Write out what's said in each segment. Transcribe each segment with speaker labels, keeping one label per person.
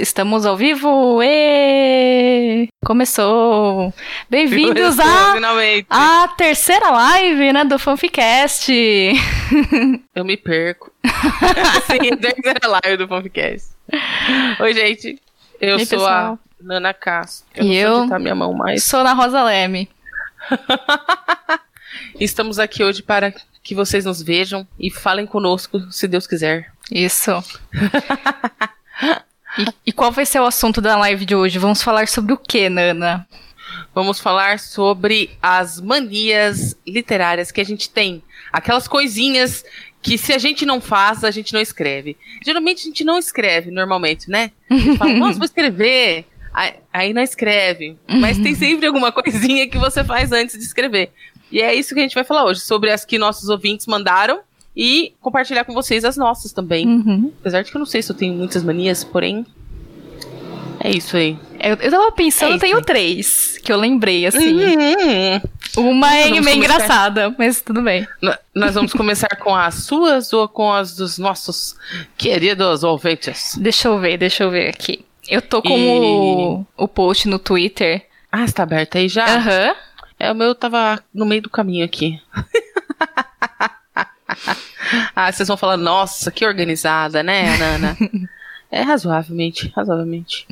Speaker 1: Estamos ao vivo! E Começou! Bem-vindos à
Speaker 2: Finalmente.
Speaker 1: a terceira live, né, do Fanficast.
Speaker 2: Eu me perco. Sim, a terceira live do Fanficast. Oi, gente. Eu sou
Speaker 1: pessoal.
Speaker 2: a Nana Castro. Eu
Speaker 1: E
Speaker 2: não sei
Speaker 1: eu?
Speaker 2: onde tá minha mão mais.
Speaker 1: Sou na Rosa Leme.
Speaker 2: Estamos aqui hoje para que vocês nos vejam e falem conosco, se Deus quiser.
Speaker 1: Isso. e, e qual vai ser o assunto da live de hoje? Vamos falar sobre o que, Nana?
Speaker 2: Vamos falar sobre as manias literárias que a gente tem. Aquelas coisinhas que se a gente não faz, a gente não escreve. Geralmente a gente não escreve, normalmente, né? A gente fala, nossa, vou escrever. Aí, aí não escreve. Mas tem sempre alguma coisinha que você faz antes de escrever. E é isso que a gente vai falar hoje, sobre as que nossos ouvintes mandaram e compartilhar com vocês as nossas também.
Speaker 1: Uhum.
Speaker 2: Apesar de que eu não sei se eu tenho muitas manias, porém. É isso aí.
Speaker 1: Eu, eu tava pensando,
Speaker 2: É
Speaker 1: eu tenho três que eu lembrei, assim.
Speaker 2: Uhum.
Speaker 1: Uma é meio
Speaker 2: começar.
Speaker 1: engraçada, mas tudo bem.
Speaker 2: N- Nós vamos começar com as suas ou com as dos nossos queridos ouvintes?
Speaker 1: Deixa eu ver, deixa eu ver aqui. Eu tô com
Speaker 2: E-
Speaker 1: o, o post no Twitter.
Speaker 2: Ah, está aberto aí já?
Speaker 1: Aham.
Speaker 2: É, o meu tava no meio do caminho aqui. ah, vocês vão falar, nossa, que organizada, né, Nana? é razoavelmente, razoavelmente.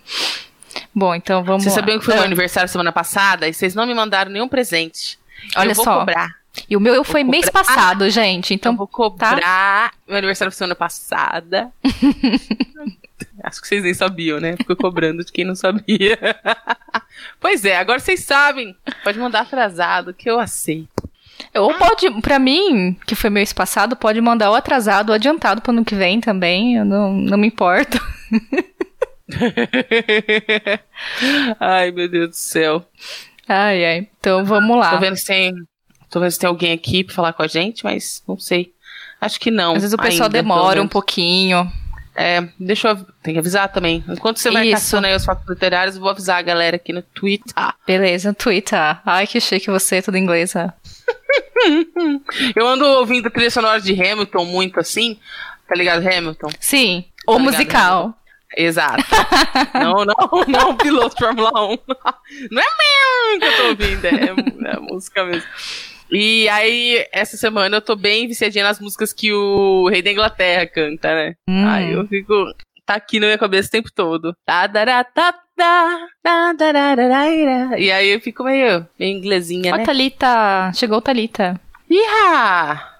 Speaker 1: Bom, então vamos
Speaker 2: Vocês sabiam que foi meu
Speaker 1: Ah,
Speaker 2: aniversário semana passada e vocês não me mandaram nenhum presente.
Speaker 1: Olha
Speaker 2: eu vou
Speaker 1: só.
Speaker 2: cobrar.
Speaker 1: E o meu foi mês
Speaker 2: cobrar.
Speaker 1: passado, gente.
Speaker 2: Então eu vou cobrar. Meu aniversário foi semana passada. Acho que vocês nem sabiam, né? Ficou cobrando de quem não sabia. pois é, agora vocês sabem. Pode mandar atrasado, que eu aceito.
Speaker 1: ou pode, pra mim, que foi mês passado, pode mandar o atrasado ou adiantado pro ano que vem também. Eu não, não me importo.
Speaker 2: Ai, meu Deus do céu.
Speaker 1: Ai, ai. Então vamos lá.
Speaker 2: Tô vendo se tem. Tô vendo se tem alguém aqui pra falar com a gente, mas não sei. Acho que não.
Speaker 1: Às vezes o pessoal
Speaker 2: ainda,
Speaker 1: demora um pouquinho.
Speaker 2: É, deixa eu. Tem que avisar também. Enquanto você vai
Speaker 1: Isso.
Speaker 2: caçando aí os fatos literários, eu vou avisar a galera aqui no Twitter.
Speaker 1: Beleza, Twitter. Ai, que chique você, tudo em inglês. ah.
Speaker 2: Eu ando ouvindo trilha sonora de Hamilton muito assim. Tá ligado, Hamilton?
Speaker 1: Sim,
Speaker 2: Tá ligado,
Speaker 1: musical.
Speaker 2: Exato. não, não, não piloto de Fórmula 1. Não é mesmo que eu tô ouvindo, é, é a música mesmo. E aí, essa semana eu tô bem viciadinha nas músicas que o Rei da Inglaterra canta, né?
Speaker 1: Hum.
Speaker 2: Aí eu fico. Tá aqui na minha cabeça o tempo todo. E aí eu fico meio, meio inglesinha,
Speaker 1: Ó,
Speaker 2: né?
Speaker 1: Thalita. Chegou Thalita.
Speaker 2: Iha!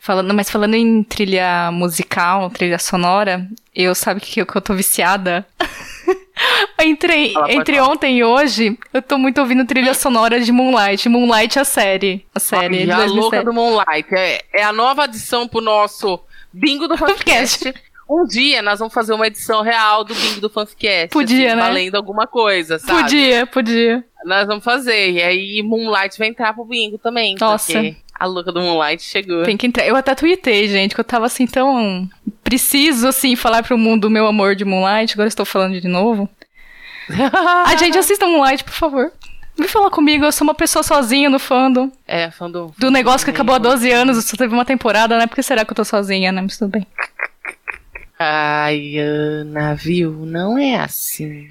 Speaker 1: Falando, mas falando em trilha musical, trilha sonora, eu sabe que que eu tô viciada? entre entre ontem e hoje, eu tô muito ouvindo trilha sonora de Moonlight. Moonlight é a série. A série.
Speaker 2: E a
Speaker 1: 2007.
Speaker 2: louca do Moonlight. É, é a nova adição pro nosso Bingo do Fanficast. Um dia nós vamos fazer uma edição real do Bingo do Fanficast.
Speaker 1: Podia,
Speaker 2: assim,
Speaker 1: né?
Speaker 2: Valendo alguma coisa, sabe?
Speaker 1: Podia, podia.
Speaker 2: Nós vamos fazer. E aí Moonlight vai entrar pro Bingo também.
Speaker 1: Nossa.
Speaker 2: Porque a louca do Moonlight chegou.
Speaker 1: Tem que entrar. Eu até tuitei, gente, que eu tava assim tão. Preciso, assim, falar pro mundo o meu amor de Moonlight. Agora estou falando de novo. Ai, gente, assista Moonlight, por favor. Vem falar comigo, eu sou uma pessoa sozinha no fandom.
Speaker 2: É, fã do...
Speaker 1: Do negócio que acabou há 12 anos, só teve uma temporada, né? Por que será que eu tô sozinha, né? Mas tudo bem.
Speaker 2: Ai, Ana, viu? Não é assim.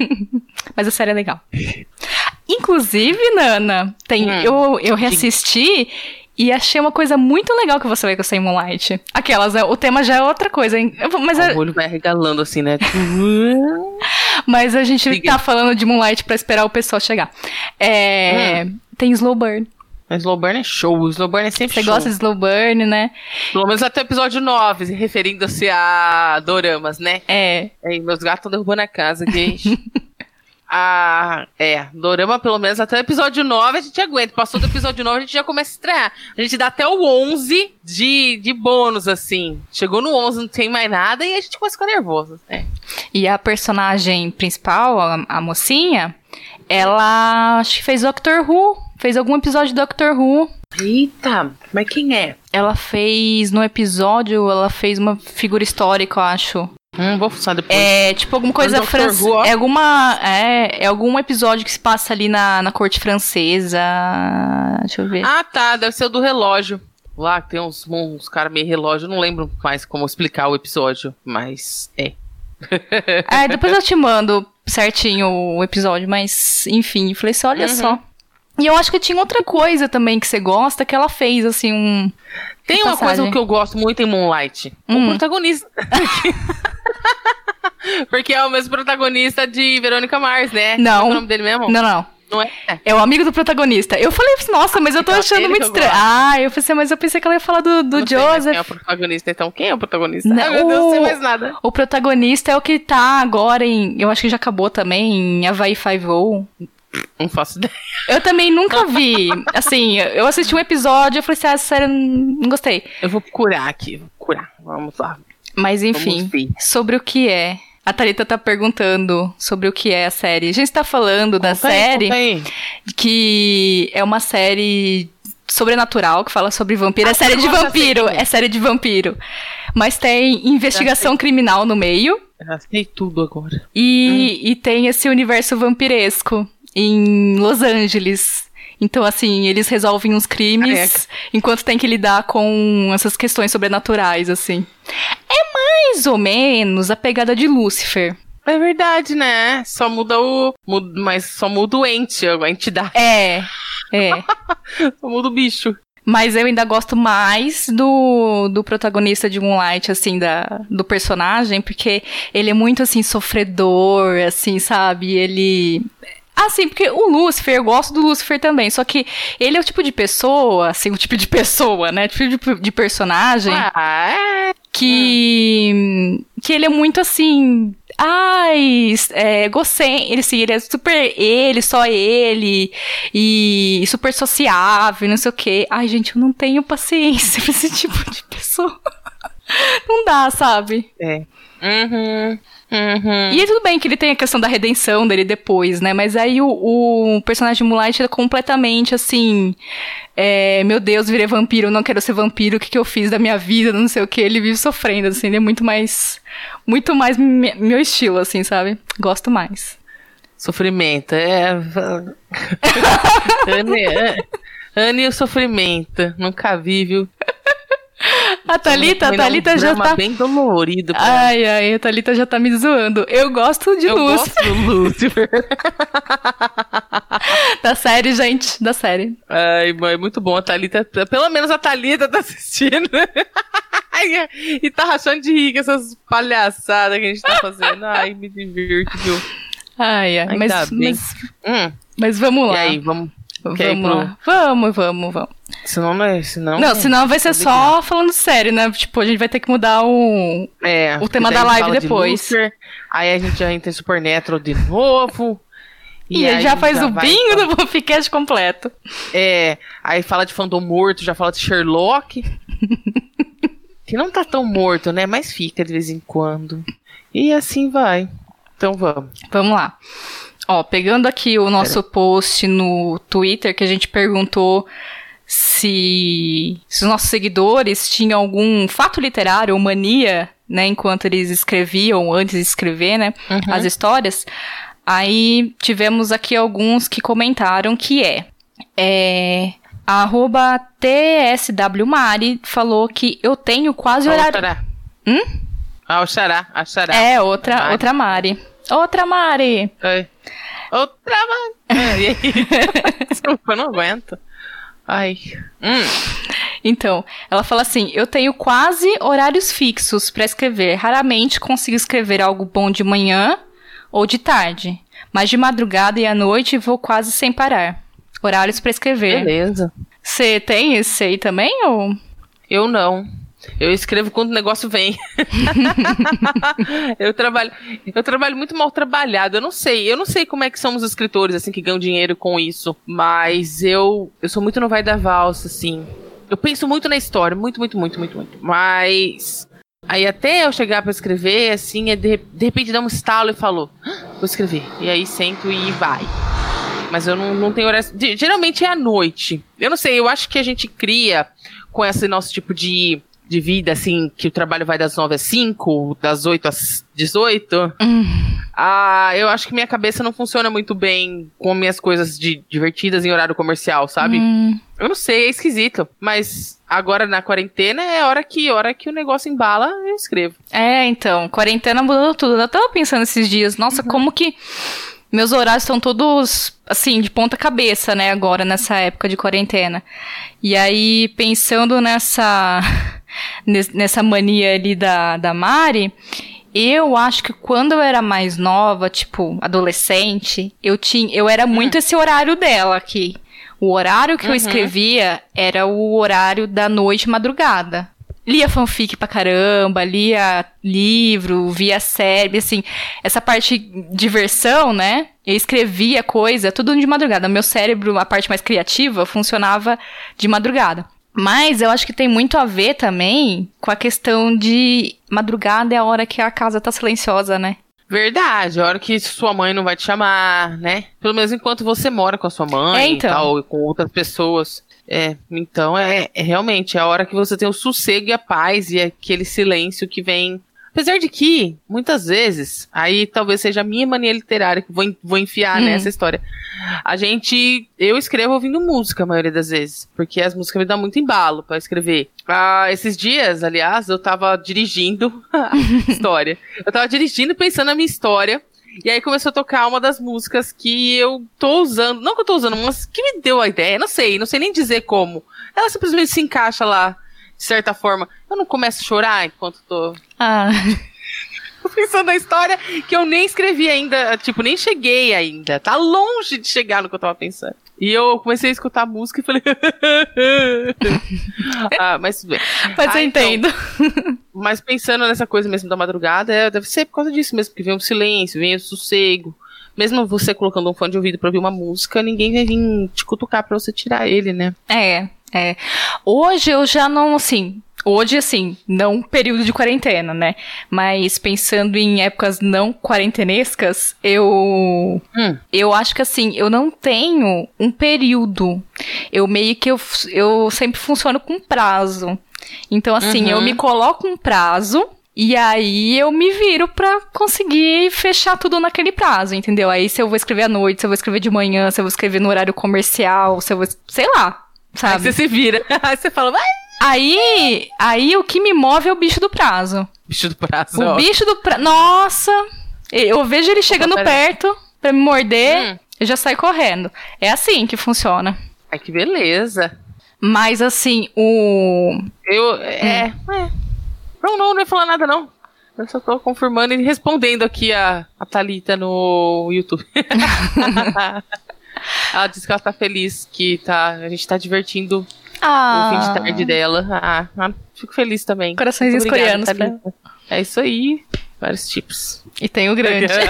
Speaker 1: Mas a série é legal. Inclusive, Nana, tem,
Speaker 2: Hum,
Speaker 1: eu, eu reassisti e achei uma coisa muito legal que você vai gostar em Moonlight. Aquelas, né? O tema já é outra coisa, hein? Mas, é-
Speaker 2: O olho vai regalando assim, né?
Speaker 1: mas a gente
Speaker 2: Diga.
Speaker 1: tá falando de Moonlight pra esperar o pessoal chegar. É,
Speaker 2: Hum.
Speaker 1: Tem Slow Burn.
Speaker 2: Mas Slow Burn é show. O Slow Burn é sempre
Speaker 1: Você
Speaker 2: show.
Speaker 1: gosta de Slow Burn, né?
Speaker 2: Pelo menos até o episódio 9, referindo-se a doramas, né?
Speaker 1: É.
Speaker 2: Ei, meus gatos estão derrubando a casa aqui. ah, é. Dorama, pelo menos até o episódio 9 a gente aguenta. Passou do episódio 9 a gente já começa a estrear. A gente dá até o 11 de, de bônus, assim. Chegou no 11, não tem mais nada e a gente começa a ficar nervoso. É.
Speaker 1: E a personagem principal, a, a mocinha, ela acho que fez Doctor Who. Fez algum episódio de Doctor Who.
Speaker 2: Eita, mas quem é?
Speaker 1: Ela fez, no episódio, ela fez uma figura histórica, eu acho.
Speaker 2: Hum, vou fuçar depois.
Speaker 1: É tipo alguma coisa francesa. É alguma. É, é algum episódio que se passa ali na, na corte francesa. Deixa eu ver.
Speaker 2: Ah, tá. Deve ser o do relógio. Lá que tem uns, uns caras meio relógio. Não lembro mais como explicar o episódio. Mas é.
Speaker 1: É, depois eu te mando certinho o episódio, mas enfim, falei assim, olha
Speaker 2: Uhum.
Speaker 1: só. E eu acho que tinha outra coisa também que você gosta, que ela fez, assim, um.
Speaker 2: Tem uma coisa que eu gosto muito em Moonlight. O
Speaker 1: Hum.
Speaker 2: protagonista. Porque é o mesmo protagonista de Verônica Mars, né?
Speaker 1: Não.
Speaker 2: É o nome dele mesmo?
Speaker 1: Não, não.
Speaker 2: Não é?
Speaker 1: É o amigo do protagonista. Eu falei, nossa, mas eu tô
Speaker 2: Então,
Speaker 1: achando muito estranho. Ah, eu pensei, mas eu pensei que ela ia falar do, do
Speaker 2: Não sei
Speaker 1: Joseph.
Speaker 2: Quem é o protagonista, então? Quem é o protagonista?
Speaker 1: Não,
Speaker 2: Ai, meu Deus, não sei mais nada.
Speaker 1: O protagonista é o que tá agora em. Eu acho que já acabou também, em Havaí Five-O.
Speaker 2: Não faço ideia.
Speaker 1: Eu também nunca vi. Assim, eu assisti um episódio e falei assim, ah, sério, não gostei.
Speaker 2: Eu vou procurar aqui. Vou procurar. Vamos lá.
Speaker 1: Mas enfim, sobre o que é. A Thalita tá perguntando sobre o que é a série. A gente tá falando da
Speaker 2: Conta aí,
Speaker 1: série, que é uma série sobrenatural, que fala sobre vampiro. é
Speaker 2: Ah,
Speaker 1: série de vampiro,
Speaker 2: é.
Speaker 1: série de vampiro. Mas tem investigação criminal no meio.
Speaker 2: Já sei tudo agora.
Speaker 1: E,
Speaker 2: Hum.
Speaker 1: e tem esse universo vampiresco em Los Angeles. Então, assim, eles resolvem uns crimes
Speaker 2: Careca.
Speaker 1: enquanto tem que lidar com essas questões sobrenaturais, assim. É mais ou menos a pegada de Lúcifer.
Speaker 2: É verdade, né? Só muda o. muda- mas só muda o ente, a entidade.
Speaker 1: É, é.
Speaker 2: Só muda o bicho.
Speaker 1: Mas eu ainda gosto mais do, do protagonista de Moonlight, assim, da, do personagem, porque ele é muito, assim, sofredor, assim, sabe? Ele. Assim, porque o Lúcifer, eu gosto do Lúcifer também, só que ele é o tipo de pessoa, assim, o tipo de pessoa, né? Tipo de, de personagem
Speaker 2: Ah, é.
Speaker 1: que que ele é muito assim ai é, egocêntrico ele, assim, ele é super ele só ele e super sociável não sei o quê ai gente eu não tenho paciência pra esse tipo de pessoa não dá sabe
Speaker 2: É. Uhum. Uhum.
Speaker 1: e aí tudo bem que ele tem a questão da redenção dele depois, né? Mas aí o, o personagem Moonlight é completamente assim. é, meu Deus, virei vampiro, eu não quero ser vampiro, o que, que eu fiz da minha vida, não sei o que. Ele vive sofrendo, assim, ele é muito mais. Muito mais me- meu estilo, assim, sabe? Gosto mais.
Speaker 2: Sofrimento. É. Anne, Anne e o sofrimento. Nunca vi, viu?
Speaker 1: A Thalita, a
Speaker 2: um
Speaker 1: Thalita já tá.
Speaker 2: bem dolorido.
Speaker 1: Ai, ai, a Thalita já tá me zoando. Eu gosto de
Speaker 2: Eu
Speaker 1: luz
Speaker 2: gosto do Lúcifer.
Speaker 1: da série, gente, da série.
Speaker 2: Ai, mãe, muito bom. A Thalita, pelo menos a Thalita tá assistindo. Ai, e tá rachando de rir com essas palhaçadas que a gente tá fazendo. Ai, me divirto, viu?
Speaker 1: Ai, ai,
Speaker 2: Ainda
Speaker 1: mas, mas,
Speaker 2: Hum,
Speaker 1: mas vamos
Speaker 2: e
Speaker 1: lá.
Speaker 2: aí, vamos.
Speaker 1: Vamos
Speaker 2: pro-
Speaker 1: lá. Vamos, vamos, vamos.
Speaker 2: Senão não é. Senão,
Speaker 1: Não, senão vai ser só falando sério, né? Tipo, a gente vai ter que mudar o.
Speaker 2: É,
Speaker 1: o tema da live
Speaker 2: fala de
Speaker 1: depois.
Speaker 2: Lúcifer, aí a gente já entra em Supernatural de novo.
Speaker 1: E,
Speaker 2: aí
Speaker 1: já faz
Speaker 2: já
Speaker 1: o bingo
Speaker 2: pra-
Speaker 1: do podcast completo.
Speaker 2: É, aí fala de fandom morto, já fala de Sherlock. que não tá tão morto, né? Mas fica de vez em quando. E assim vai. Então vamos.
Speaker 1: Vamos lá. Ó, pegando aqui o nosso post no Twitter, que a gente perguntou se, se os nossos seguidores tinham algum fato literário ou mania, né, enquanto eles escreviam, antes de escrever, né,
Speaker 2: Uhum.
Speaker 1: as histórias. Aí tivemos aqui alguns que comentaram que é, é a arroba TSWMari falou que eu tenho quase horário.
Speaker 2: Xará.
Speaker 1: Hum?
Speaker 2: Ah, o Xará. A Xará.
Speaker 1: É, outra,
Speaker 2: Mari.
Speaker 1: outra Mari. Outra Mari.
Speaker 2: Ai. Outra aí? Desculpa, eu não aguento. Ai. Hum.
Speaker 1: Então, ela fala assim: eu tenho quase horários fixos pra escrever. Raramente consigo escrever algo bom de manhã ou de tarde. Mas de madrugada e à noite vou quase sem parar. Horários pra escrever.
Speaker 2: Beleza.
Speaker 1: Você tem esse aí também? Ou...
Speaker 2: Eu não. Eu escrevo quando o negócio vem. eu trabalho, eu trabalho muito mal trabalhado. Eu não sei, eu não sei como é que são os escritores assim que ganham dinheiro com isso, mas eu eu sou muito no vai da valsa assim. Eu penso muito na história, muito, muito, muito, muito, muito. Mas aí até eu chegar pra escrever assim, é de, de repente dá um estalo e falou: "Ah, "Vou escrever". E aí sento e vai. Mas eu não, não tenho de- Geralmente é à noite. Eu não sei, eu acho que a gente cria com esse nosso tipo de, de vida, assim, que o trabalho vai das 9 às 5, das 8 às 18,
Speaker 1: Hum.
Speaker 2: ah, eu acho que minha cabeça não funciona muito bem com minhas coisas de, divertidas em horário comercial, sabe?
Speaker 1: Hum.
Speaker 2: Eu não sei, é esquisito. Mas agora na quarentena é hora que hora que o negócio embala, eu escrevo.
Speaker 1: É, então, quarentena mudou tudo. Eu tava pensando esses dias, nossa, como que meus horários estão todos, assim, de ponta cabeça, né, agora, nessa época de quarentena. E aí, pensando nessa, nes- nessa mania ali da, da Mari, eu acho que quando eu era mais nova, tipo, adolescente, eu tinha, eu era muito esse horário dela aqui. O horário que eu escrevia era o horário da noite madrugada. Lia fanfic pra caramba, lia livro, via série, assim, essa parte diversão, né? Eu escrevia coisa, tudo de madrugada. Meu cérebro, a parte mais criativa, funcionava de madrugada. Mas eu acho que tem muito a ver também com a questão de madrugada é a hora que a casa tá silenciosa, né?
Speaker 2: Verdade, a hora que sua mãe não vai te chamar, né? Pelo menos enquanto você mora com a sua mãe
Speaker 1: É, então.
Speaker 2: e tal, e com outras pessoas. É, então é, é realmente é a hora que você tem o sossego e a paz e aquele silêncio que vem. Apesar de que, muitas vezes, aí talvez seja a minha mania literária que vou, vou enfiar
Speaker 1: Hum.
Speaker 2: nessa história. A gente. Eu escrevo ouvindo música a maioria das vezes. Porque as músicas me dão muito embalo pra escrever. Ah, esses dias, aliás, eu tava dirigindo a história. Eu tava dirigindo pensando na minha história. E aí começou a tocar uma das músicas que eu tô usando. Não que eu tô usando, mas que me deu a ideia. Não sei, não sei nem dizer como. Ela simplesmente se encaixa lá, de certa forma. Eu não começo a chorar enquanto tô
Speaker 1: Ah,
Speaker 2: pensando na história que eu nem escrevi ainda, tipo, nem cheguei ainda. Tá longe de chegar no que eu tava pensando. E eu comecei a escutar a música e falei. ah, mas tudo bem.
Speaker 1: mas
Speaker 2: Ah,
Speaker 1: eu
Speaker 2: então,
Speaker 1: entendo.
Speaker 2: Mas pensando nessa coisa mesmo da madrugada, é, deve ser por causa disso mesmo, que vem o silêncio, vem o sossego. Mesmo você colocando um fone de ouvido pra ouvir uma música, ninguém vai vir te cutucar pra você tirar ele, né?
Speaker 1: É, é. Hoje eu já não, assim. Hoje, assim, não período de quarentena, né? Mas pensando em épocas não quarentenescas, eu.
Speaker 2: Hum.
Speaker 1: Eu acho que, assim, eu não tenho um período. Eu meio que. Eu, eu sempre funciono com prazo. Então, assim,
Speaker 2: Uhum.
Speaker 1: eu me coloco um prazo. E aí eu me viro pra conseguir fechar tudo naquele prazo, entendeu? Aí se eu vou escrever à noite, se eu vou escrever de manhã, se eu vou escrever no horário comercial, se eu vou. Sei lá,
Speaker 2: Aí
Speaker 1: sabe?
Speaker 2: você se vira. Aí você fala, vai,
Speaker 1: Aí, aí o que me move é o bicho do prazo.
Speaker 2: bicho do prazo.
Speaker 1: O
Speaker 2: ó.
Speaker 1: bicho do prazo. Nossa! Eu vejo ele chegando
Speaker 2: Opa,
Speaker 1: perto pra me morder,
Speaker 2: Hum.
Speaker 1: eu já saio correndo. É assim que funciona.
Speaker 2: Ai, que beleza.
Speaker 1: Mas assim, o.
Speaker 2: Eu. É.
Speaker 1: Hum.
Speaker 2: é. Não, não, não ia falar nada, não. Eu só tô confirmando e respondendo aqui a, a Thalita no YouTube. ela disse que ela tá feliz, que tá, a gente tá divertindo o fim
Speaker 1: Ah,
Speaker 2: de tarde dela. Ah, ah, fico feliz também.
Speaker 1: Coraçõezinhos
Speaker 2: obrigada,
Speaker 1: coreanos pra-
Speaker 2: Thalita. É isso aí. Vários tipos.
Speaker 1: E tem o grande.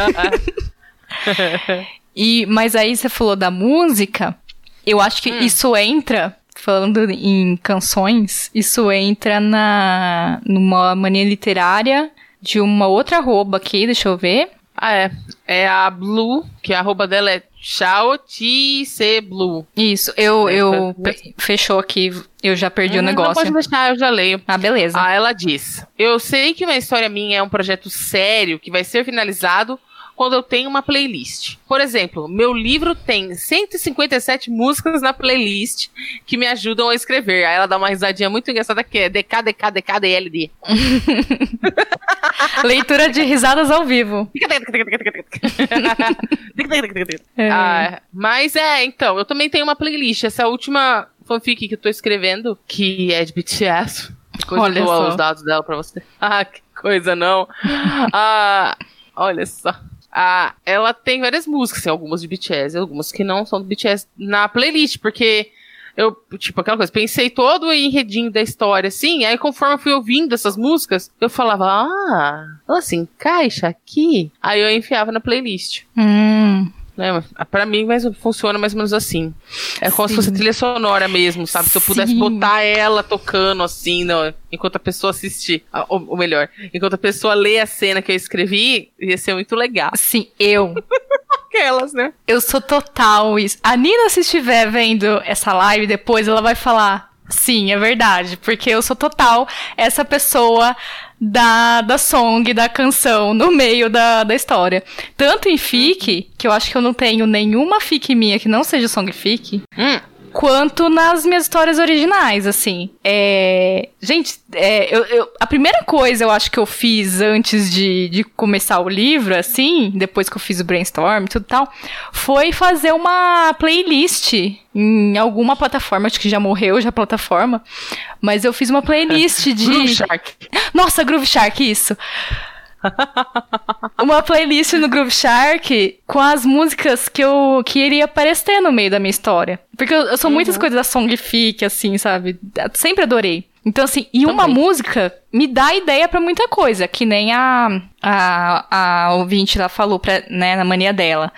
Speaker 1: E, mas aí você falou da música, eu acho que isso entra, falando em canções, isso entra na numa mania literária de uma outra arroba aqui, deixa eu ver.
Speaker 2: Ah, é. É a Blue, que a arroba dela é Blue.
Speaker 1: Isso, eu,
Speaker 2: É,
Speaker 1: eu fechou aqui, eu já perdi o
Speaker 2: Hum, Não
Speaker 1: negócio.
Speaker 2: pode deixar, eu já leio.
Speaker 1: Ah, beleza.
Speaker 2: Ah, ela diz: Eu sei que uma história minha é um projeto sério que vai ser finalizado quando eu tenho uma playlist. Por exemplo, meu livro tem 157 músicas na playlist que me ajudam a escrever. Aí ela dá uma risadinha muito engraçada que é DK, DK, DK, DLD.
Speaker 1: Leitura de risadas ao vivo. É.
Speaker 2: Ah, mas é, então, eu também tenho uma playlist. Essa última fanfic que eu tô escrevendo, que é de BTS.
Speaker 1: Olha só.
Speaker 2: os dados dela pra você. Ah, que coisa, não. ah, olha só. Ah, ela tem várias músicas, assim, algumas de BTS, algumas que não são do BTS na playlist, porque eu, tipo, aquela coisa, pensei todo o enredinho da história, assim, aí conforme eu fui ouvindo essas músicas, eu falava, ah, ela se encaixa aqui. Aí eu enfiava na playlist.
Speaker 1: Hum,
Speaker 2: Né? Pra mim, mas funciona mais ou menos assim. É como se
Speaker 1: Sim.
Speaker 2: fosse trilha sonora mesmo, sabe? Se eu pudesse
Speaker 1: Sim.
Speaker 2: botar ela tocando assim, no- enquanto a pessoa assistir. Ou, ou melhor, enquanto a pessoa lê a cena que eu escrevi, ia ser muito legal.
Speaker 1: sim, eu.
Speaker 2: Aquelas, né?
Speaker 1: Eu sou total isso. A Nina, se estiver vendo essa live depois, ela vai falar: Sim, é verdade. Porque eu sou total essa pessoa da, da song, da canção, no meio da, da história. Tanto em fic, que eu acho que eu não tenho nenhuma fic minha que não seja song fic.
Speaker 2: Hum.
Speaker 1: Quanto nas minhas histórias originais, assim. É... Gente, é, eu, eu- a primeira coisa eu acho que eu fiz antes de, de começar o livro, assim, depois que eu fiz o brainstorm e tudo tal, foi fazer uma playlist em alguma plataforma, acho que já morreu já a plataforma, mas eu fiz uma playlist de.
Speaker 2: Groove Shark.
Speaker 1: Nossa, Groove Shark, isso. Uma playlist no Groove Shark com as músicas que eu que iria aparecer no meio da minha história. Porque eu, eu sou muitas coisas da songfic, assim, sabe? Sempre adorei. Então, assim, e uma
Speaker 2: Também.
Speaker 1: música me dá ideia pra muita coisa, que nem a, a, a ouvinte lá falou pra, né, na mania dela.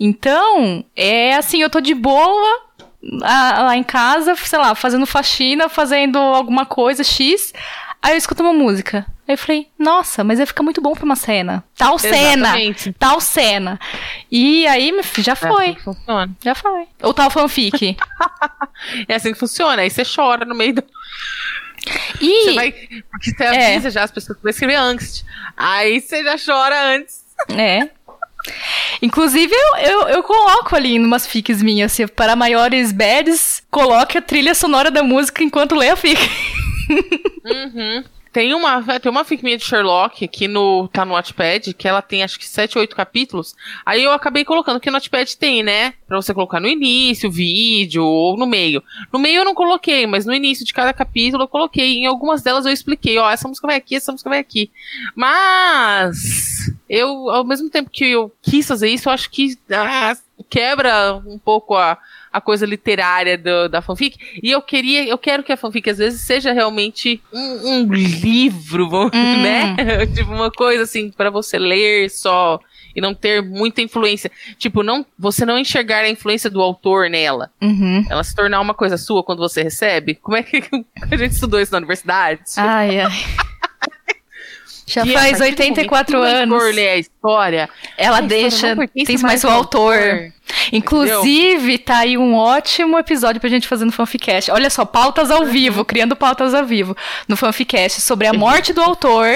Speaker 1: Então, é assim, eu tô de boa lá em casa, sei lá, fazendo faxina, fazendo alguma coisa X. Aí eu escuto uma música. Aí eu falei, nossa, mas vai ficar muito bom pra uma cena. Tal cena.
Speaker 2: Exatamente.
Speaker 1: Tal cena. E aí, já
Speaker 2: É assim
Speaker 1: foi.
Speaker 2: que funciona.
Speaker 1: Já foi. Ou tal fanfic.
Speaker 2: É assim que funciona. Aí você chora no meio do.
Speaker 1: E.
Speaker 2: Você vai. Porque você
Speaker 1: É.
Speaker 2: avisa já as pessoas que vão escrever angst. Aí você já chora antes.
Speaker 1: É. Inclusive, eu, eu, eu coloco ali em umas fics minhas, assim, para maiores bads, coloque a trilha sonora da música enquanto lê a fic.
Speaker 2: Uhum. Tem uma, tem uma fic minha de Sherlock que no, tá no Wattpad, que ela tem acho que 7 ou 8 capítulos. Aí eu acabei colocando, que no Wattpad tem, né? Pra você colocar no início, vídeo, ou no meio. No meio eu não coloquei, mas no início de cada capítulo eu coloquei. Em algumas delas eu expliquei, ó, essa música vai aqui, essa música vai aqui. Mas eu, ao mesmo tempo que eu quis fazer isso, eu acho que ah, quebra um pouco a, a coisa literária do- da fanfic. E eu queria, eu quero que a fanfic às vezes seja realmente um, um livro, vamos-
Speaker 1: Hum.
Speaker 2: né? tipo uma coisa assim pra você ler só e não ter muita influência. Tipo, não, você não enxergar a influência do autor nela.
Speaker 1: Uhum.
Speaker 2: Ela se tornar uma coisa sua quando você recebe. Como é que a gente estudou isso na universidade?
Speaker 1: Ai, ai. Já
Speaker 2: a
Speaker 1: faz
Speaker 2: partir do
Speaker 1: 84
Speaker 2: momento que o
Speaker 1: anos.
Speaker 2: lê a história,
Speaker 1: Ela
Speaker 2: a história
Speaker 1: deixa. Tem mais o
Speaker 2: ao
Speaker 1: autor. Inclusive, tá aí um ótimo episódio pra gente fazer no Fanficast. Olha só, pautas ao vivo, criando pautas ao vivo no Fanficast sobre a morte do autor.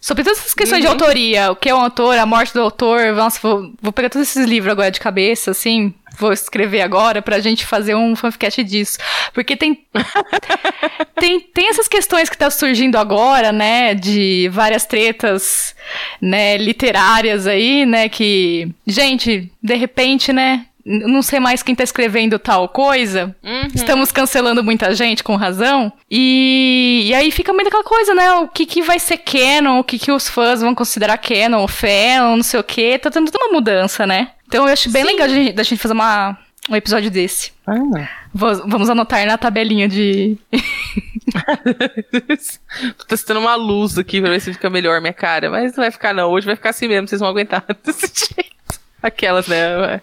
Speaker 1: Sobre todas essas questões
Speaker 2: Uhum.
Speaker 1: de autoria, o que é um autor, a morte do autor. Nossa, vou, vou pegar todos esses livros agora de cabeça, assim. Vou escrever agora pra gente fazer um fanficast disso. Porque tem. tem, tem essas questões que tá surgindo agora, né? De várias tretas, né, literárias aí, né? Que. Gente, de repente, né? Não sei mais quem tá escrevendo tal coisa.
Speaker 2: Uhum.
Speaker 1: Estamos cancelando muita gente com razão. E, e aí fica muito aquela coisa, né? O que, que vai ser canon, o que, que os fãs vão considerar canon, fanon, não sei o quê. Tá tendo toda uma mudança, né? Então eu acho bem
Speaker 2: Sim.
Speaker 1: legal da gente fazer uma, um episódio desse.
Speaker 2: Ah.
Speaker 1: Vamos vamos anotar na tabelinha de.
Speaker 2: Tô testando uma luz aqui pra ver se fica melhor minha cara. Mas não vai ficar, não. Hoje vai ficar assim mesmo, vocês vão aguentar desse jeito. Aquelas, né?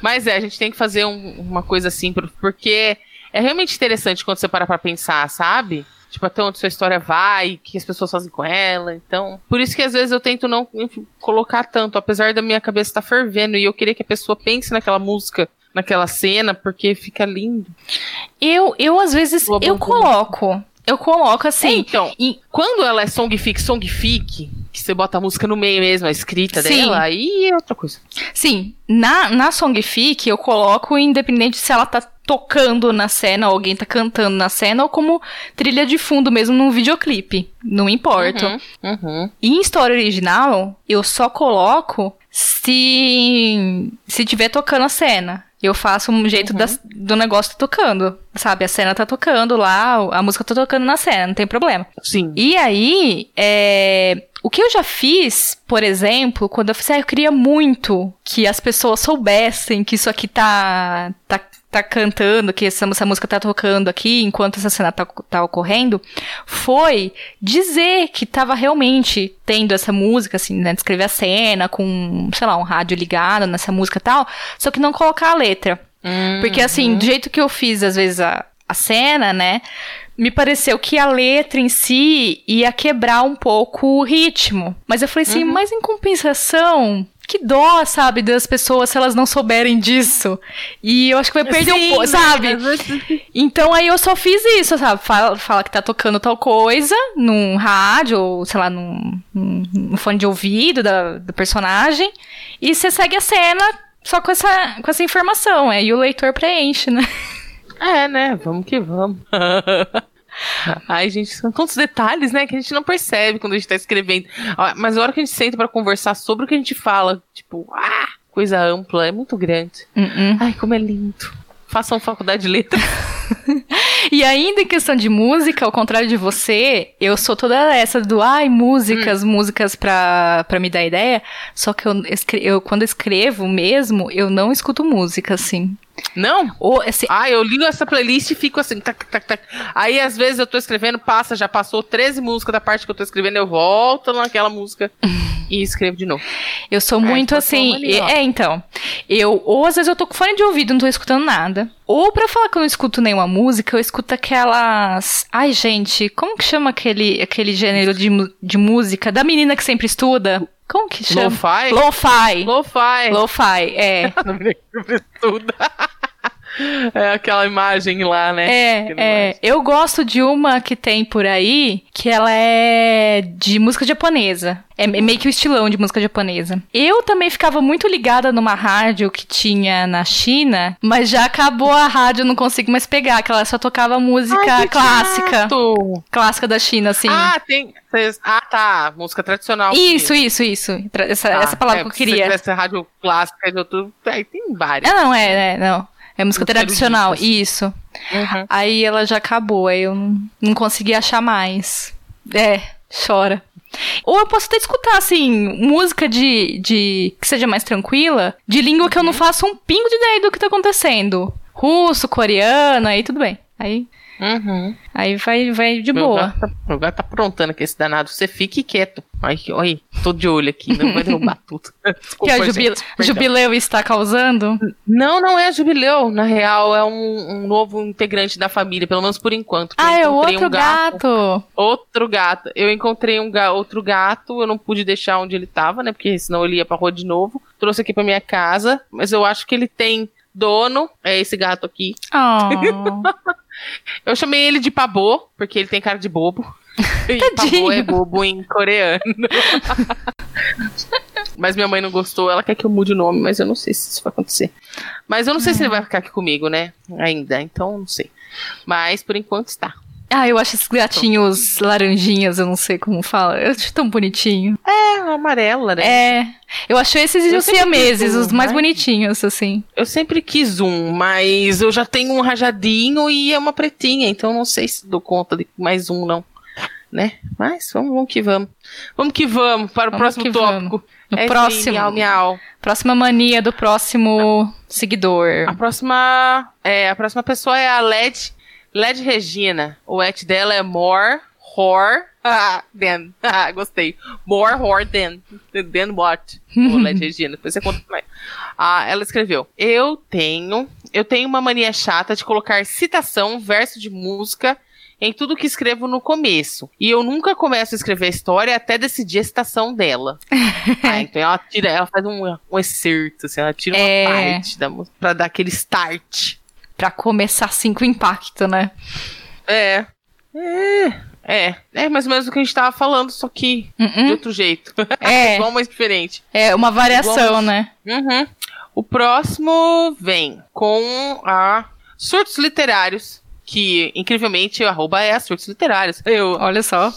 Speaker 2: Mas é, a gente tem que fazer um- uma coisa assim, por- porque é realmente interessante quando você para pra pensar, sabe? Tipo, até onde sua história vai, o que as pessoas fazem com ela. Então, por isso que às vezes eu tento não colocar tanto, apesar da minha cabeça estar fervendo e eu queria que a pessoa pense naquela música, naquela cena, porque fica lindo.
Speaker 1: Eu, eu às vezes, eu coloco. Eu coloco assim.
Speaker 2: então,
Speaker 1: e-
Speaker 2: quando ela é songfic, songfic, que você bota a música no meio mesmo, a escrita
Speaker 1: Sim.
Speaker 2: dela, aí é outra coisa.
Speaker 1: Sim, na, na songfic eu coloco independente se ela tá tocando na cena, ou alguém tá cantando na cena, ou como trilha de fundo mesmo num videoclipe. Não importa.
Speaker 2: Uhum, uhum.
Speaker 1: E em história original, eu só coloco se se tiver tocando a cena. Eu faço um jeito das- do negócio tá tocando, sabe? A cena tá tocando lá, a música tá tocando na cena, não tem problema.
Speaker 2: Sim.
Speaker 1: E aí, é, o que eu já fiz, por exemplo, quando eu fiz, ah, eu queria muito que as pessoas soubessem que isso aqui tá, tá, tá cantando, que essa, essa música tá tocando aqui enquanto essa cena tá, tá ocorrendo, foi dizer que tava realmente tendo essa música, assim, né, descrever a cena com, sei lá, um rádio ligado nessa música e tal, só que não colocar a letra. Porque, assim, do jeito que eu fiz, às vezes, a, a cena, né? Me pareceu que a letra em si ia quebrar um pouco o ritmo. Mas eu falei assim, mas em compensação, que dó, sabe, das pessoas se elas não souberem disso. E eu acho que vai perder
Speaker 2: Sim,
Speaker 1: um pouco,
Speaker 2: né?
Speaker 1: sabe? Então aí eu só fiz isso, sabe? Fala, fala que tá tocando tal coisa num rádio, ou sei lá, num, num- num fone de ouvido da, do personagem. E você segue a cena só com essa, com essa informação. Aí o leitor preenche, né?
Speaker 2: É, né? Vamos que vamos. Ai, gente, são tantos detalhes, né, que a gente não percebe quando a gente tá escrevendo. Mas a hora que a gente senta pra conversar sobre o que a gente fala, tipo, ah, coisa ampla, é muito grande.
Speaker 1: Uh-uh.
Speaker 2: Ai, como é lindo. Façam faculdade de letras.
Speaker 1: E ainda em questão de música, ao contrário de você, eu sou toda essa do ai, músicas, músicas pra, pra me dar ideia. Só que eu, eu, quando escrevo mesmo, eu não escuto música, assim.
Speaker 2: Não?
Speaker 1: Ou, assim,
Speaker 2: Ah, eu ligo essa playlist e fico assim, tac, tac, tac. Aí, às vezes, eu tô escrevendo, passa, já passou 13 músicas da parte que eu tô escrevendo, eu volto naquela música e escrevo de novo.
Speaker 1: Eu sou
Speaker 2: É,
Speaker 1: muito assim.
Speaker 2: ó.
Speaker 1: É, então. Eu, ou às vezes eu tô com fone de ouvido, não tô escutando nada. Ou pra falar que eu não escuto nenhuma música, eu escuto aquelas. Ai, gente, como que chama aquele, aquele gênero de, de música da menina que sempre estuda? Como que chama?
Speaker 2: Lo-fi?
Speaker 1: Lo-fi.
Speaker 2: Lo-fi.
Speaker 1: Lo-fi, é.
Speaker 2: Não me lembro tudo. É aquela imagem lá, né?
Speaker 1: É, é.
Speaker 2: imagem.
Speaker 1: Eu gosto de uma que tem por aí, que ela é de música japonesa. É meio que o estilão de música japonesa. Eu também ficava muito ligada numa rádio que tinha na China, mas já acabou a rádio, eu não consigo mais pegar, que ela só tocava música
Speaker 2: Ai,
Speaker 1: clássica.
Speaker 2: chato.
Speaker 1: Clássica da China, assim.
Speaker 2: Ah, tem. Ah, tá. Música tradicional.
Speaker 1: isso, isso, isso. Essa,
Speaker 2: Ah,
Speaker 1: essa palavra
Speaker 2: é,
Speaker 1: que eu
Speaker 2: Se
Speaker 1: queria.
Speaker 2: tivesse rádio clássica de outro. Aí tem várias.
Speaker 1: Ah, não, é, é, não. É música
Speaker 2: Música
Speaker 1: tradicional,
Speaker 2: erudita.
Speaker 1: isso.
Speaker 2: Uhum.
Speaker 1: Aí ela já acabou, aí eu não, não consegui achar mais. É, chora. Ou eu posso até escutar, assim, música de, de que seja mais tranquila, de língua que eu não faço um pingo de ideia do que tá acontecendo. Russo, coreano, aí tudo bem. Aí,
Speaker 2: Uhum.
Speaker 1: aí vai, vai de
Speaker 2: Meu
Speaker 1: boa.
Speaker 2: gato tá, meu gato tá aprontando aqui esse danado. Você fique quieto. Ai, aí, tô de olho aqui, não vai derrubar tudo.
Speaker 1: Que
Speaker 2: Desculpa,
Speaker 1: a jubil-
Speaker 2: gente, perdão.
Speaker 1: jubileu está causando.
Speaker 2: Não, não é jubileu. Na real, é um, um novo integrante da família, pelo menos por enquanto.
Speaker 1: Ah, é outro
Speaker 2: um gato.
Speaker 1: gato.
Speaker 2: Outro gato. Eu encontrei um ga- outro gato, eu não pude deixar onde ele tava, né? Porque senão ele ia pra rua de novo. Trouxe aqui pra minha casa, mas eu acho que ele tem dono. É esse gato aqui.
Speaker 1: Oh.
Speaker 2: Eu chamei ele de Pabô, porque ele tem cara de bobo. E. Pabô é bobo em coreano. mas minha mãe não gostou, ela quer que eu mude o nome, mas eu não sei se isso vai acontecer. Mas eu não sei se ele vai ficar aqui comigo, né? Ainda, então não sei. Mas por enquanto está.
Speaker 1: ah, eu acho esses gatinhos laranjinhas, eu não sei como fala. Eu acho tão bonitinho.
Speaker 2: É, amarela, né?
Speaker 1: É. Eu achei esses
Speaker 2: Eu
Speaker 1: siameses,
Speaker 2: um,
Speaker 1: os mais
Speaker 2: mas-
Speaker 1: bonitinhos, assim.
Speaker 2: Eu sempre quis um, mas eu já tenho um rajadinho e é uma pretinha, então não sei se dou conta de mais um, não. Né? Mas vamos, vamos que vamos. Vamos que vamos para o
Speaker 1: Vamos
Speaker 2: próximo tópico.
Speaker 1: No
Speaker 2: É
Speaker 1: próximo.
Speaker 2: miau, miau.
Speaker 1: Próxima mania do próximo seguidor.
Speaker 2: A próxima, é, a próxima pessoa é a LED, LED Regina. O et dela é more, whore, ah, than. Ah, gostei. More whore than. Than what? O LED Regina. Depois você conta mais. Ah, ela escreveu: Eu tenho, eu tenho uma mania chata de colocar citação, verso de música em tudo que escrevo no começo. E eu nunca começo a escrever a história até decidir a citação dela. ah, então ela tira, ela faz um, um excerto, assim, ela tira uma
Speaker 1: É.
Speaker 2: parte da música pra dar aquele start.
Speaker 1: Pra começar assim com impacto, né?
Speaker 2: É. É. É. É mais ou menos o que a gente tava falando, só que de
Speaker 1: Uhum.
Speaker 2: outro jeito.
Speaker 1: É.
Speaker 2: Igual, mas diferente.
Speaker 1: É uma variação,
Speaker 2: Igual-
Speaker 1: né?
Speaker 2: Uhum. O próximo vem com a Surtos Literários, que incrivelmente o arroba é a Surtos Literários. Eu,
Speaker 1: Olha só.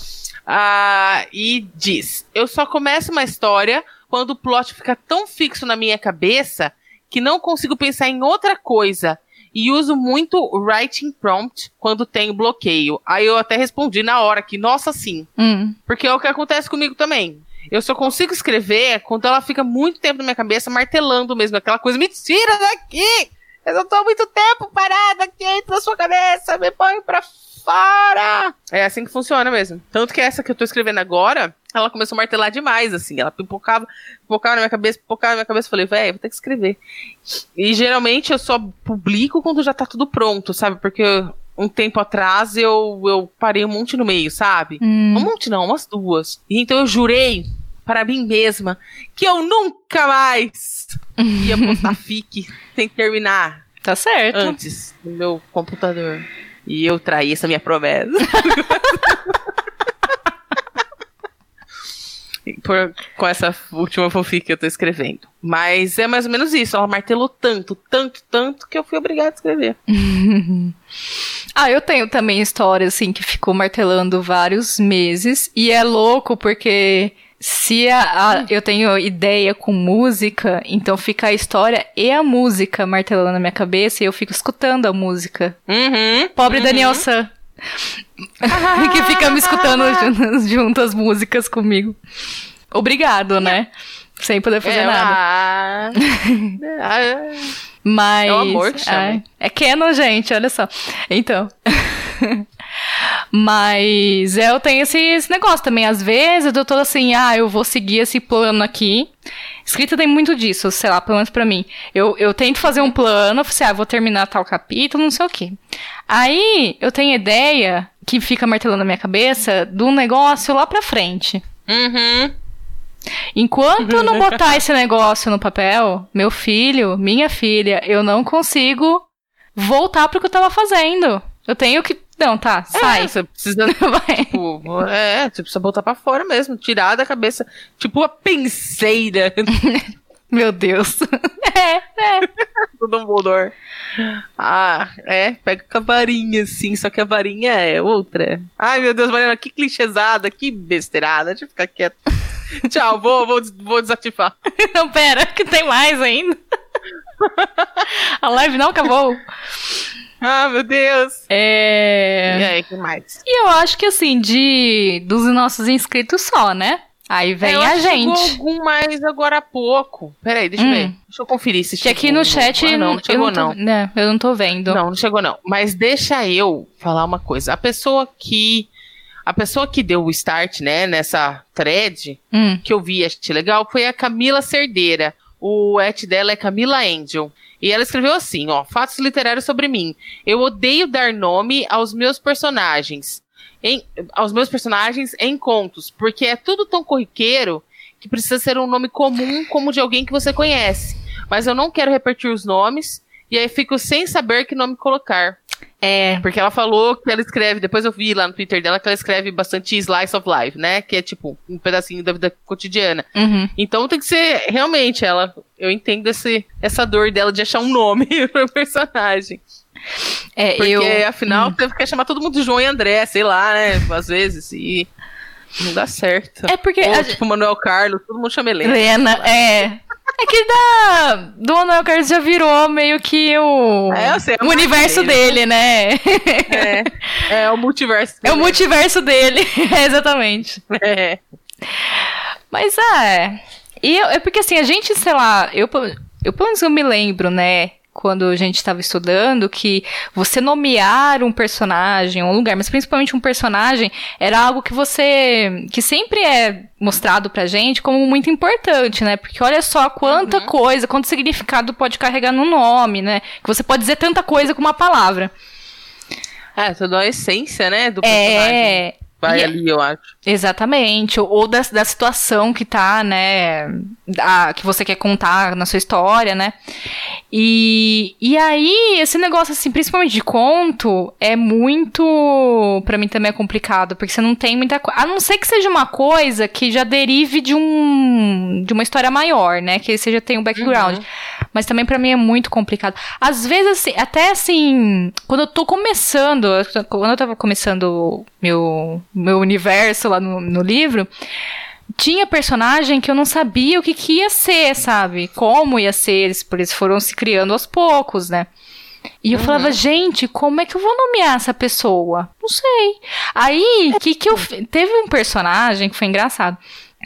Speaker 2: Ah, e diz: Eu só começo uma história quando o plot fica tão fixo na minha cabeça que não consigo pensar em outra coisa. E uso muito o writing prompt quando tenho bloqueio. Aí eu até respondi na hora que, nossa, sim.
Speaker 1: Hum.
Speaker 2: Porque é o que acontece comigo também. Eu só consigo escrever quando ela fica muito tempo na minha cabeça, martelando mesmo aquela coisa. Me tira daqui! Eu não tô há muito tempo parada aqui dentro da sua cabeça, me põe pra fora! É assim que funciona mesmo. Tanto que essa que eu tô escrevendo agora, ela começou a martelar demais, assim. Ela pipocava, pipocava na minha cabeça, pipocava na minha cabeça. Eu falei, velho, vou ter que escrever. E geralmente eu só publico quando já tá tudo pronto, sabe? Porque um tempo atrás eu, eu parei um monte no meio, sabe?
Speaker 1: Hum.
Speaker 2: Um monte não, umas duas. E então eu jurei para mim mesma que eu nunca mais ia postar fique sem terminar
Speaker 1: Tá certo.
Speaker 2: antes no meu computador. E eu traí essa minha promessa. Por- com essa última fanfic que eu tô escrevendo. Mas é mais ou menos isso. Ela martelou tanto, tanto, tanto que eu fui obrigada a escrever.
Speaker 1: Ah, eu tenho também história, assim, que ficou martelando vários meses. E é louco porque se a, a- eu tenho ideia com música, então fica a história e a música martelando na minha cabeça e eu fico escutando a música.
Speaker 2: Uhum.
Speaker 1: Pobre Daniel San. que fica me escutando junto, junto as músicas comigo. Obrigado, né? Sem poder fazer
Speaker 2: É,
Speaker 1: nada.
Speaker 2: ah,
Speaker 1: Mas.
Speaker 2: É o amor que chama.
Speaker 1: ai, É Canon, gente, olha só. Então. Mas eu tenho esse, esse negócio também. Às vezes eu tô assim, ah, eu vou seguir esse plano aqui. Escrita tem muito disso, sei lá, pelo menos pra mim. Eu, eu tento fazer um plano, assim, ah, vou terminar tal capítulo, não sei o quê. Aí eu tenho ideia que fica martelando na minha cabeça um negócio lá pra frente.
Speaker 2: uhum.
Speaker 1: Enquanto eu não botar esse negócio no papel, meu filho, minha filha, eu não consigo voltar pro que eu tava fazendo. Eu tenho que. Não, tá, sai.
Speaker 2: É, você precisa. Tipo, é, você precisa botar pra fora mesmo, tirar da cabeça. Tipo a penseira
Speaker 1: Meu Deus. É, é.
Speaker 2: do Dumbledore. Ah, é, pega com a varinha, assim, só que a varinha é outra. Ai, meu Deus, Mariana, que clichêsada, que besteirada, deixa eu ficar quieto. Tchau, vou, vou, vou desativar.
Speaker 1: Não, pera, que tem mais ainda. A live não acabou.
Speaker 2: Ah, meu Deus.
Speaker 1: É.
Speaker 2: E aí, que mais?
Speaker 1: E eu acho que assim, de dos nossos inscritos só, né? Aí vem
Speaker 2: É, eu
Speaker 1: a
Speaker 2: acho que
Speaker 1: gente.
Speaker 2: Chegou algum mais agora há pouco. Peraí, deixa eu
Speaker 1: Hum.
Speaker 2: ver. Deixa eu conferir se
Speaker 1: Que
Speaker 2: chegou.
Speaker 1: aqui no chat.
Speaker 2: Ah, não, não
Speaker 1: eu
Speaker 2: chegou
Speaker 1: tô,
Speaker 2: não.
Speaker 1: né, eu não tô vendo.
Speaker 2: Não, não chegou não. Mas deixa eu falar uma coisa. A pessoa que a pessoa que deu o start, né, nessa thread
Speaker 1: Hum.
Speaker 2: que eu vi, achei legal, foi a Camila Cerdeira. O et dela é Camila Angel. E ela escreveu assim, ó, fatos literários sobre mim. Eu odeio dar nome aos meus personagens. Em, aos meus personagens em contos, porque é tudo tão corriqueiro que precisa ser um nome comum como de alguém que você conhece. Mas eu não quero repetir os nomes e aí fico sem saber que nome colocar.
Speaker 1: É.
Speaker 2: Porque ela falou que ela escreve, depois eu vi lá no Twitter dela que ela escreve bastante slice of life, né? Que é tipo um pedacinho da vida cotidiana.
Speaker 1: Uhum.
Speaker 2: Então tem que ser realmente ela. Eu entendo esse, essa dor dela de achar um nome pro personagem.
Speaker 1: É,
Speaker 2: Porque
Speaker 1: eu.
Speaker 2: afinal
Speaker 1: Hum.
Speaker 2: teve que chamar todo mundo de João e André, sei lá, né? Às vezes. E não dá certo.
Speaker 1: É porque.
Speaker 2: Ou,
Speaker 1: a-
Speaker 2: tipo, Manuel Carlos, todo mundo chama Helena.
Speaker 1: Helena, é. É que da. Do Manuel Carlos já virou meio que o.
Speaker 2: É, sei, é
Speaker 1: o
Speaker 2: marca
Speaker 1: universo
Speaker 2: dele,
Speaker 1: dele, né?
Speaker 2: É, é o multiverso.
Speaker 1: É o
Speaker 2: dele.
Speaker 1: multiverso dele, exatamente.
Speaker 2: É.
Speaker 1: Mas é. E eu- é porque assim, a gente, sei lá, eu, eu pelo menos eu me lembro, né? Quando a gente estava estudando, que você nomear um personagem, um lugar, mas principalmente um personagem, era algo que você. que sempre é mostrado pra gente como muito importante, né? Porque olha só quanta coisa, quanto significado pode carregar no nome, né? Que você pode dizer tanta coisa com uma palavra.
Speaker 2: É, toda a essência, né? Do personagem.
Speaker 1: É.
Speaker 2: Vai
Speaker 1: e-
Speaker 2: ali, eu acho.
Speaker 1: Exatamente, ou- da, da situação que tá, né, da- que você quer contar na sua história, né, e, e aí, esse negócio, assim, principalmente de conto, é muito, pra mim também é complicado, porque você não tem muita coisa, a não ser que seja uma coisa que já derive de um, de uma história maior, né, que você já tem um background, mas também pra mim é muito complicado. Às vezes, assim, até assim, quando eu tô começando, quando eu tava começando meu, meu universo lá no, no livro, tinha personagem que eu não sabia o que, que ia ser, sabe? Como ia ser, eles, por eles foram se criando aos poucos, né? E eu falava, gente, como é que eu vou nomear essa pessoa? Não sei. Aí, que que eu teve um personagem que foi engraçado,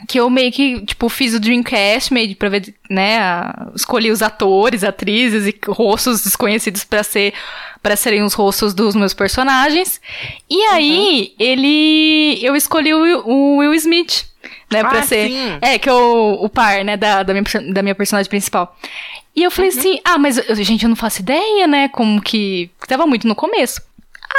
Speaker 1: que eu meio que, tipo, fiz o Dreamcast meio pra ver, né, a- escolhi os atores, atrizes e rostos desconhecidos pra ser para serem os rostos dos meus personagens. E aí, ele eu escolhi o, Will- o Will Smith, né, pra
Speaker 2: Ah,
Speaker 1: ser
Speaker 2: sim.
Speaker 1: é, que é o, o par, né, da, da, minha, da minha personagem principal. E eu falei assim, ah, mas, eu- gente, eu não faço ideia, né, como que... Tava muito no começo.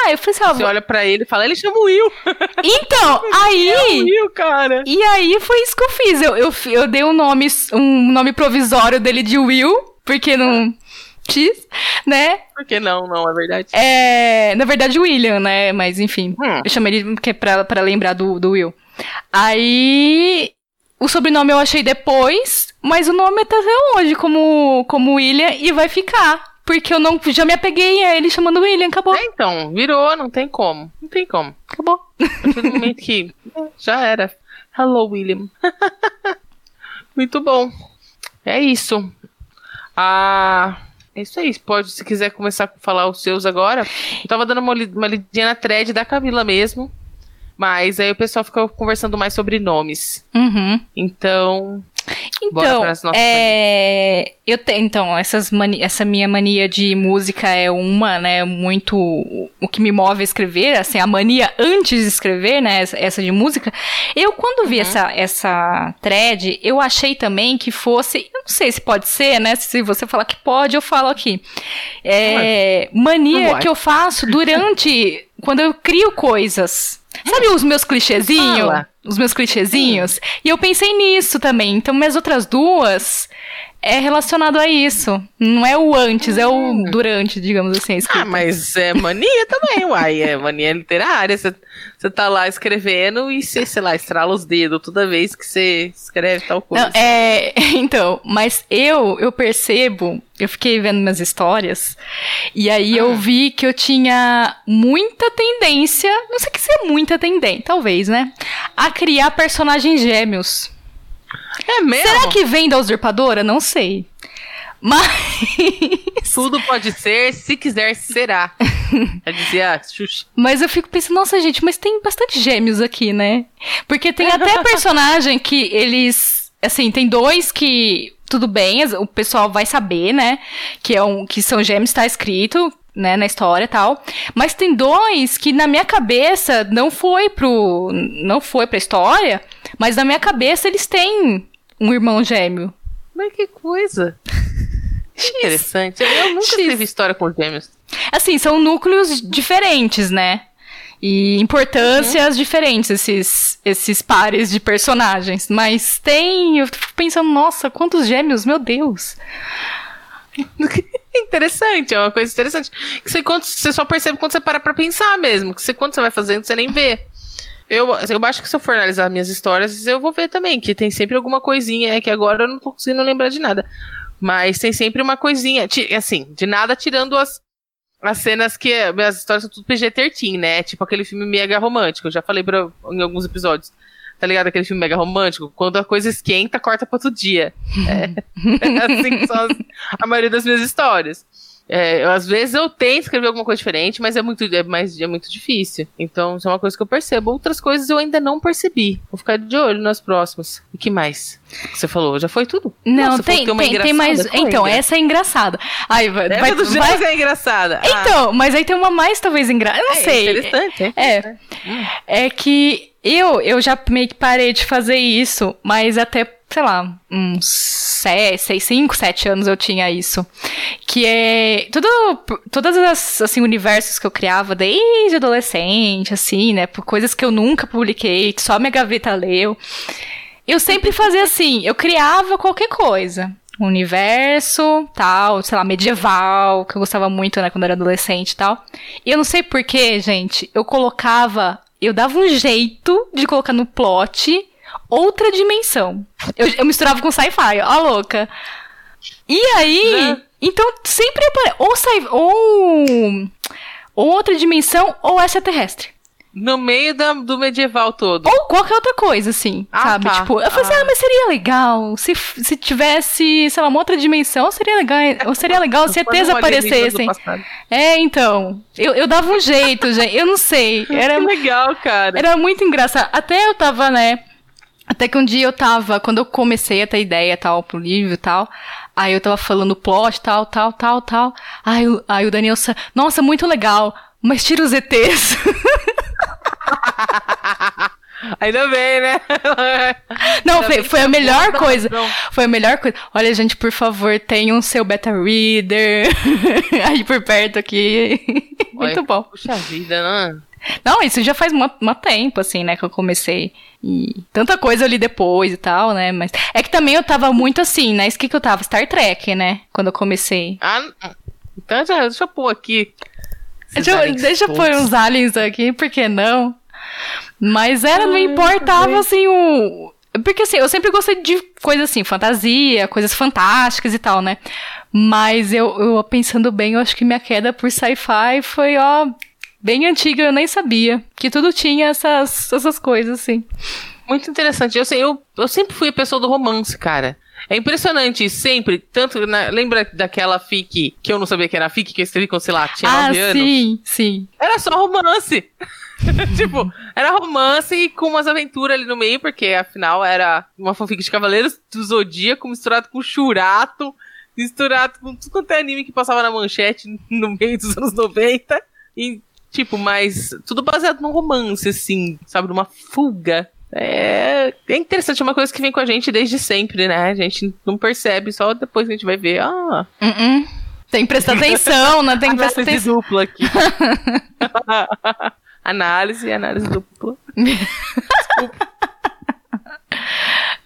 Speaker 1: Ah, eu falei assim, ó,
Speaker 2: Você olha pra ele e fala, ele chama o Will.
Speaker 1: então, aí...
Speaker 2: É o Will, cara.
Speaker 1: E aí foi isso que eu fiz. Eu, eu, eu dei um nome, um nome provisório dele de Will, porque não. X, né?
Speaker 2: Por que não? Não, é verdade.
Speaker 1: É, na verdade, William, né? Mas enfim.
Speaker 2: Hum.
Speaker 1: Eu chamei ele porque é pra, pra lembrar do, do Will. Aí. O sobrenome eu achei depois, mas o nome tá até hoje como, como William e vai ficar. Porque eu não já me apeguei a ele chamando William, acabou.
Speaker 2: É, então, virou, não tem como. Não tem como.
Speaker 1: Acabou.
Speaker 2: Do momento que já era. Hello, William. Muito bom. É isso. Ah, é isso aí. Pode, se quiser começar a falar os seus agora. Eu tava dando uma, uma lidinha na thread da Camila mesmo. Mas aí o pessoal ficou conversando mais sobre nomes.
Speaker 1: Uhum.
Speaker 2: Então,
Speaker 1: Então, é, eu te, então essas mani- essa minha mania de música é uma, né, muito o que me move a escrever, assim, a mania antes de escrever, né, essa, de música. Eu quando vi essa essa thread, eu achei também que fosse, eu não sei se pode ser, né, se você falar que pode, eu falo aqui. É, mania
Speaker 2: Não
Speaker 1: que eu faço durante quando eu crio coisas. Sabe os meus clichêzinhos?
Speaker 2: Fala.
Speaker 1: Os meus clichêzinhos? E eu pensei nisso também. Então, minhas outras duas é relacionado a isso. Não é o antes, é o durante, digamos assim,
Speaker 2: ah, mas é mania também, uai. É mania literária. Você tá lá escrevendo e você, sei lá, estrala os dedos toda vez que você escreve tal coisa.
Speaker 1: Não, é, então, mas eu, eu percebo, eu fiquei vendo minhas histórias, e aí eu vi que eu tinha muita tendência, não sei o que ser muita tendência, talvez, né? A criar personagens gêmeos.
Speaker 2: É mesmo?
Speaker 1: Será que vem da usurpadora? Não sei. Mas.
Speaker 2: Tudo pode ser, se quiser, será. Já dizia a Xuxa.
Speaker 1: Mas eu fico pensando, nossa, gente, mas tem bastante gêmeos aqui, né? Porque tem até personagem que eles. Assim, tem dois que. Tudo bem, o pessoal vai saber, né? Que, é um, que são gêmeos, tá escrito, né, na história e tal. Mas tem dois que na minha cabeça não foi pro. Não foi pra história, mas na minha cabeça eles têm um irmão gêmeo.
Speaker 2: Mas que coisa. Interessante. Eu nunca
Speaker 1: X.
Speaker 2: escrevi história com gêmeos.
Speaker 1: Assim, são núcleos diferentes, né? E importâncias diferentes, esses, esses pares de personagens. Mas tem. Eu fico pensando, nossa, quantos gêmeos, meu Deus.
Speaker 2: Interessante, é uma coisa interessante. Que você, quando, você só percebe quando você para pra pensar mesmo. Que você, quando você vai fazendo, você nem vê. Eu, eu acho que se eu for analisar minhas histórias, eu vou ver também, que tem sempre alguma coisinha, é que agora eu não tô conseguindo lembrar de nada. Mas tem sempre uma coisinha, assim, de nada tirando as, as cenas que minhas histórias são tudo PG-13, né? Tipo aquele filme mega romântico, eu já falei pra, em alguns episódios. Tá ligado? Aquele filme mega romântico, quando a coisa esquenta, corta pra outro dia. É, é assim que são as- a maioria das minhas histórias. É, eu, às vezes eu tento escrever alguma coisa diferente, mas é muito, é, mais, é muito difícil. Então, isso é uma coisa que eu percebo. Outras coisas eu ainda não percebi. Vou ficar de olho nas próximas. E que mais? Que Você falou, já foi tudo?
Speaker 1: Não,
Speaker 2: falou
Speaker 1: tem, tem, tem mais.
Speaker 2: Qual
Speaker 1: Então, essa é engraçada. Aí vai. Vai,
Speaker 2: do
Speaker 1: vai-
Speaker 2: é engraçada. Ah,
Speaker 1: Então, mas aí tem uma mais talvez engraçada. Eu não
Speaker 2: é
Speaker 1: sei.
Speaker 2: interessante, é.
Speaker 1: É. É que eu, eu já meio que parei de fazer isso, mas até, sei lá, uns 6, 5, 7 anos eu tinha isso. Que é. Tudo, todas as assim, universos que eu criava desde adolescente, assim, né? Por coisas que eu nunca publiquei, que só minha gaveta leu. Eu sempre fazia assim, eu criava qualquer coisa. Um universo, tal, sei lá, medieval, que eu gostava muito, né, quando eu era adolescente e tal. E eu não sei porquê, gente, eu colocava, eu dava um jeito de colocar no plot outra dimensão. Eu, eu misturava com sci-fi, ó, louca. E aí,
Speaker 2: Né?
Speaker 1: Então sempre apare- ou sci ou, ou outra dimensão ou extraterrestre.
Speaker 2: No meio da- do medieval todo.
Speaker 1: Ou qualquer outra coisa, assim,
Speaker 2: Ah,
Speaker 1: sabe?
Speaker 2: tá.
Speaker 1: Tipo, eu falei assim,
Speaker 2: Ah.
Speaker 1: ah, mas seria legal se, se tivesse, sei lá, uma outra dimensão, seria legal, ou seria legal se ETs aparecessem. É, então, eu, eu dava um jeito, gente, eu não sei, era,
Speaker 2: Que legal, cara.
Speaker 1: era muito engraçado. Até eu tava, né, até que um dia eu tava, quando eu comecei a ter ideia tal pro livro e tal, aí eu tava falando plot, tal, tal, tal, tal, aí, o- aí o Daniel, sa- nossa, muito legal, mas tira os ETs.
Speaker 2: Ainda bem, né?
Speaker 1: Não, foi, foi a
Speaker 2: eu
Speaker 1: melhor coisa. Foi a melhor coisa. Olha, gente, por favor, tenham seu beta reader aí por perto aqui. muito bom.
Speaker 2: Puxa vida, né?
Speaker 1: Não, isso já faz um tempo, assim, né, que eu comecei. E tanta coisa ali depois e tal, né? Mas é que também eu tava muito assim, né? Isso que, que eu tava? Star Trek, né? Quando eu comecei.
Speaker 2: Ah, então já, deixa eu pôr aqui.
Speaker 1: Deixa, eu- deixa eu pôr uns aliens aqui, por que não? Mas era, não
Speaker 2: Ai,
Speaker 1: importava,
Speaker 2: bem.
Speaker 1: assim, o. Porque assim, eu sempre gostei de coisas assim, fantasia, coisas fantásticas e tal, né? Mas eu, eu pensando bem, eu acho que minha queda por sci-fi foi, ó, bem antiga, eu nem sabia. Que tudo tinha essas, essas coisas, assim.
Speaker 2: Muito interessante. Eu, sei, eu, eu sempre fui a pessoa do romance, cara. É impressionante, sempre. Tanto. na- lembra daquela fic que eu não sabia que era fic, que eu escrevi com, sei lá, tinha
Speaker 1: ah,
Speaker 2: nove anos?
Speaker 1: sim, sim.
Speaker 2: Era só romance. tipo, era romance e com umas aventuras ali no meio, porque afinal era uma fanfic de Cavaleiros do Zodíaco misturado com Churato, misturado com tudo quanto é anime que passava na manchete no meio dos anos 90. E, tipo, mas tudo baseado num romance, assim, sabe? Numa fuga. É, é interessante, é uma coisa que vem com a gente desde sempre, né? A gente não percebe, só depois a gente vai ver. Ah,
Speaker 1: Uh-uh. Tem que prestar atenção, né? Tem que prestar
Speaker 2: análise
Speaker 1: atenção.
Speaker 2: dupla aqui. análise, análise dupla.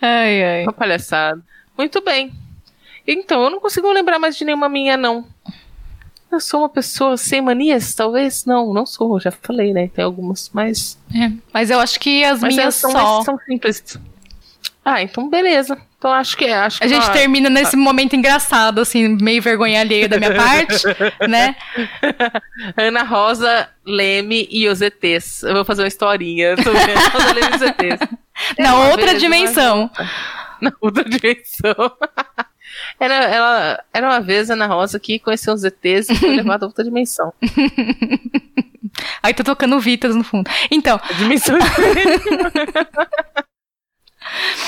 Speaker 1: Ai, ai.
Speaker 2: Uma palhaçada. Muito bem. Então, eu não consigo lembrar mais de nenhuma minha, não. Eu sou uma pessoa sem manias, talvez? Não, não sou, já falei, né? Tem algumas, mas.
Speaker 1: É, Mas eu acho que as
Speaker 2: Mas
Speaker 1: minhas
Speaker 2: são,
Speaker 1: só.
Speaker 2: são simples. Ah, então beleza. Então acho que é. Acho que
Speaker 1: A gente
Speaker 2: nós-
Speaker 1: termina nesse momento engraçado, assim, meio vergonha alheia da minha parte, né?
Speaker 2: Ana Rosa, Leme e os ETs. Eu vou fazer uma historinha sobre Ana Rosa, Leme e os ETs.
Speaker 1: Na
Speaker 2: uma
Speaker 1: outra dimensão.
Speaker 2: Na outra dimensão. Era, ela, era uma vez Ana Rosa que conheceu os ETs e foi levada a outra dimensão.
Speaker 1: Aí tô tocando Vitas no fundo. Então,
Speaker 2: A dimensão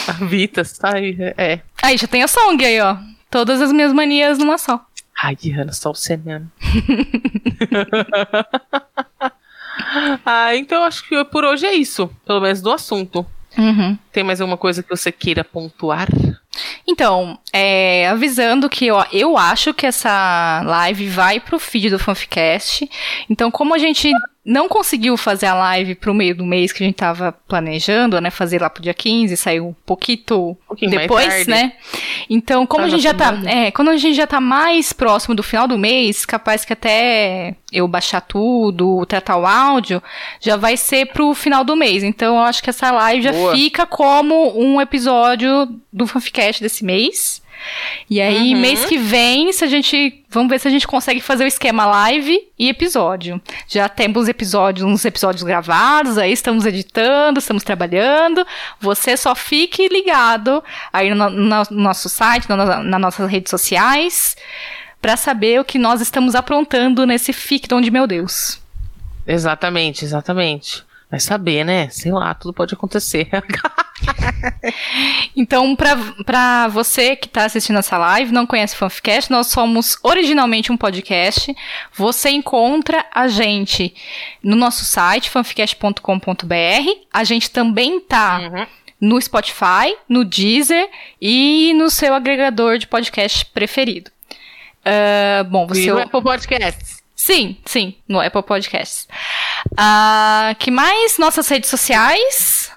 Speaker 2: A Vitas, ai, é.
Speaker 1: aí já tem a song aí, ó. Todas as minhas manias numa só.
Speaker 2: Ai, Ana, só o Senano. ah, então acho que por hoje é isso. Pelo menos do assunto.
Speaker 1: Uhum.
Speaker 2: Tem mais alguma coisa que você queira pontuar?
Speaker 1: Então, é, avisando que ó, eu acho que essa live vai pro feed do Fanficast. Então, como a gente não conseguiu fazer a live pro meio do mês que a gente tava planejando, né? Fazer lá pro dia 15, saiu um pouquinho
Speaker 2: pouquinho mais
Speaker 1: depois, né? Então, como
Speaker 2: Tá
Speaker 1: a gente já tá, é, quando a gente já tá mais próximo do final do mês, capaz que até eu baixar tudo, tratar o áudio, já vai ser pro final do mês. Então, eu acho que essa live já
Speaker 2: Boa.
Speaker 1: fica como um episódio do Fanficast desse mês. E aí,
Speaker 2: Uhum.
Speaker 1: mês que vem, se a gente. Vamos ver se a gente consegue fazer o esquema live e episódio. Já temos episódios, uns episódios gravados, aí estamos editando, estamos trabalhando. Você só fique ligado aí no, no nosso site, na, na- nas nossas redes sociais, pra saber o que nós estamos aprontando nesse ficdom de meu Deus.
Speaker 2: Exatamente, exatamente. Vai saber, né? Sei lá, tudo pode acontecer.
Speaker 1: Então, pra, pra você que tá assistindo essa live, não conhece o Fanficast, nós somos originalmente um podcast. Você encontra a gente no nosso site, fanficast.com.br. A gente também tá
Speaker 2: Uhum.
Speaker 1: no Spotify, no Deezer e no seu agregador de podcast preferido. Ah, bom,
Speaker 2: E
Speaker 1: você.
Speaker 2: no Apple Podcasts.
Speaker 1: Sim, sim, no Apple Podcasts. Ah, que mais? Nossas redes sociais.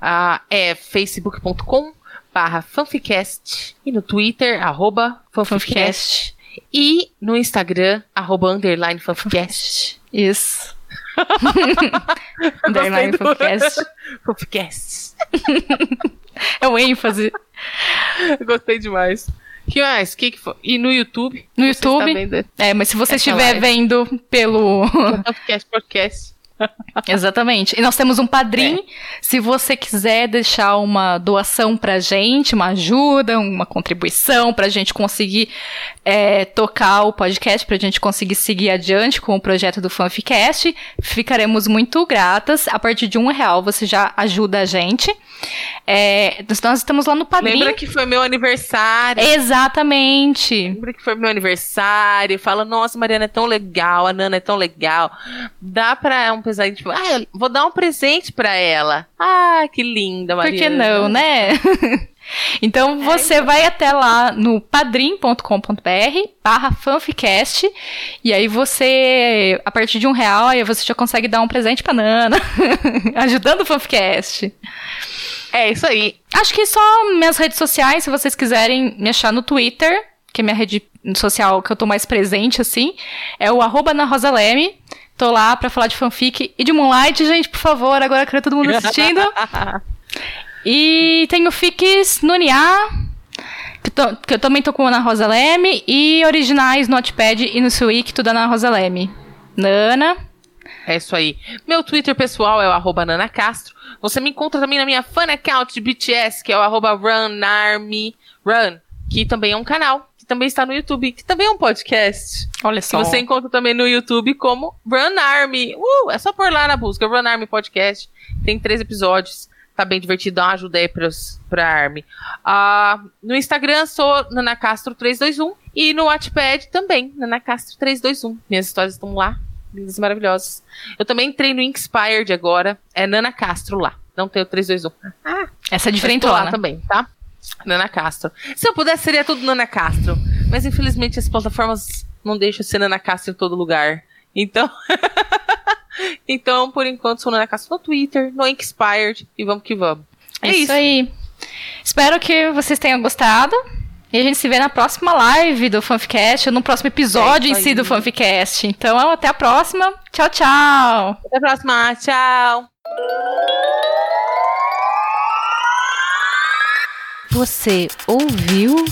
Speaker 2: Ah, é facebook.com barra fanficast e no Twitter, arroba fanficast e no Instagram, arroba underline fanficast.
Speaker 1: Isso. Underline Fanficast.
Speaker 2: Fanficast.
Speaker 1: É o ênfase.
Speaker 2: Gostei demais. Que mais? Que que foi? E no YouTube?
Speaker 1: No YouTube.
Speaker 2: vendo
Speaker 1: É, mas se você estiver
Speaker 2: live.
Speaker 1: vendo pelo.
Speaker 2: Fanficast Podcast.
Speaker 1: Exatamente. E nós temos um padrinho. Se você quiser deixar uma doação pra gente, uma ajuda, uma contribuição pra gente conseguir é, tocar o podcast, pra gente conseguir seguir adiante com o projeto do Fanficast, ficaremos muito gratas. A partir de um real você já ajuda a gente. É, nós estamos lá no padrinho.
Speaker 2: Lembra que foi meu aniversário?
Speaker 1: Exatamente.
Speaker 2: Lembra que foi meu aniversário? Fala, nossa, Mariana é tão legal, a Nana é tão legal. Dá pra um presente, tipo, ah, vou dar um presente pra ela. Ah, que linda,
Speaker 1: Por
Speaker 2: Mariana.
Speaker 1: que não, né? Então você vai até lá no padrim.com.br barra fanficast e aí você, a partir de um real, aí você já consegue dar um presente pra Nana, ajudando o fanficast.
Speaker 2: É isso aí.
Speaker 1: Acho que só minhas redes sociais, se vocês quiserem me achar no Twitter, que é minha rede social que eu tô mais presente, assim, é o arroba na Rosa Leme. Tô lá pra falar de fanfic e de Moonlight, gente, por favor, agora quero todo mundo assistindo. e tenho fics no NIA, que, que eu também tô com a Ana Rosa Leme, e originais no Notepad e no Suic, tudo Ana Rosa Leme. Nana,
Speaker 2: É isso aí. Meu Twitter pessoal é o arroba Nana Castro. Você me encontra também na minha fan account de BTS, que é o arroba RunArmyRun, que também é um canal, que também está no YouTube, que também é um podcast.
Speaker 1: olha
Speaker 2: Que
Speaker 1: só.
Speaker 2: você encontra também no YouTube como Run Army. Uh, é só por lá na busca, Run Army Podcast. Tem três episódios. Tá bem divertido, dá uma ajuda aí pros, pra Army. Ah, no Instagram sou nanacastro321 e no Wattpad também, nanacastro321. Minhas histórias estão lá, lindas e maravilhosas. Eu também entrei no Inspired agora, é Nana Castro lá. Não tem o 321.
Speaker 1: Essa é
Speaker 2: Mas tô lá
Speaker 1: diferentona.
Speaker 2: também, tá? Nana Castro. Se eu pudesse, seria tudo Nana Castro. Mas infelizmente as plataformas não deixam ser Nana Castro em todo lugar. Então. então, por enquanto, sou Nana Castro no Twitter, no Inspired. E vamos que vamos. É
Speaker 1: É isso
Speaker 2: isso.
Speaker 1: aí. Espero que vocês tenham gostado. E a gente se vê na próxima live do Fanficast, ou no próximo episódio
Speaker 2: É
Speaker 1: em si do Fanficast. Então, até a próxima. Tchau, tchau.
Speaker 2: Até a próxima. Tchau.
Speaker 1: Você ouviu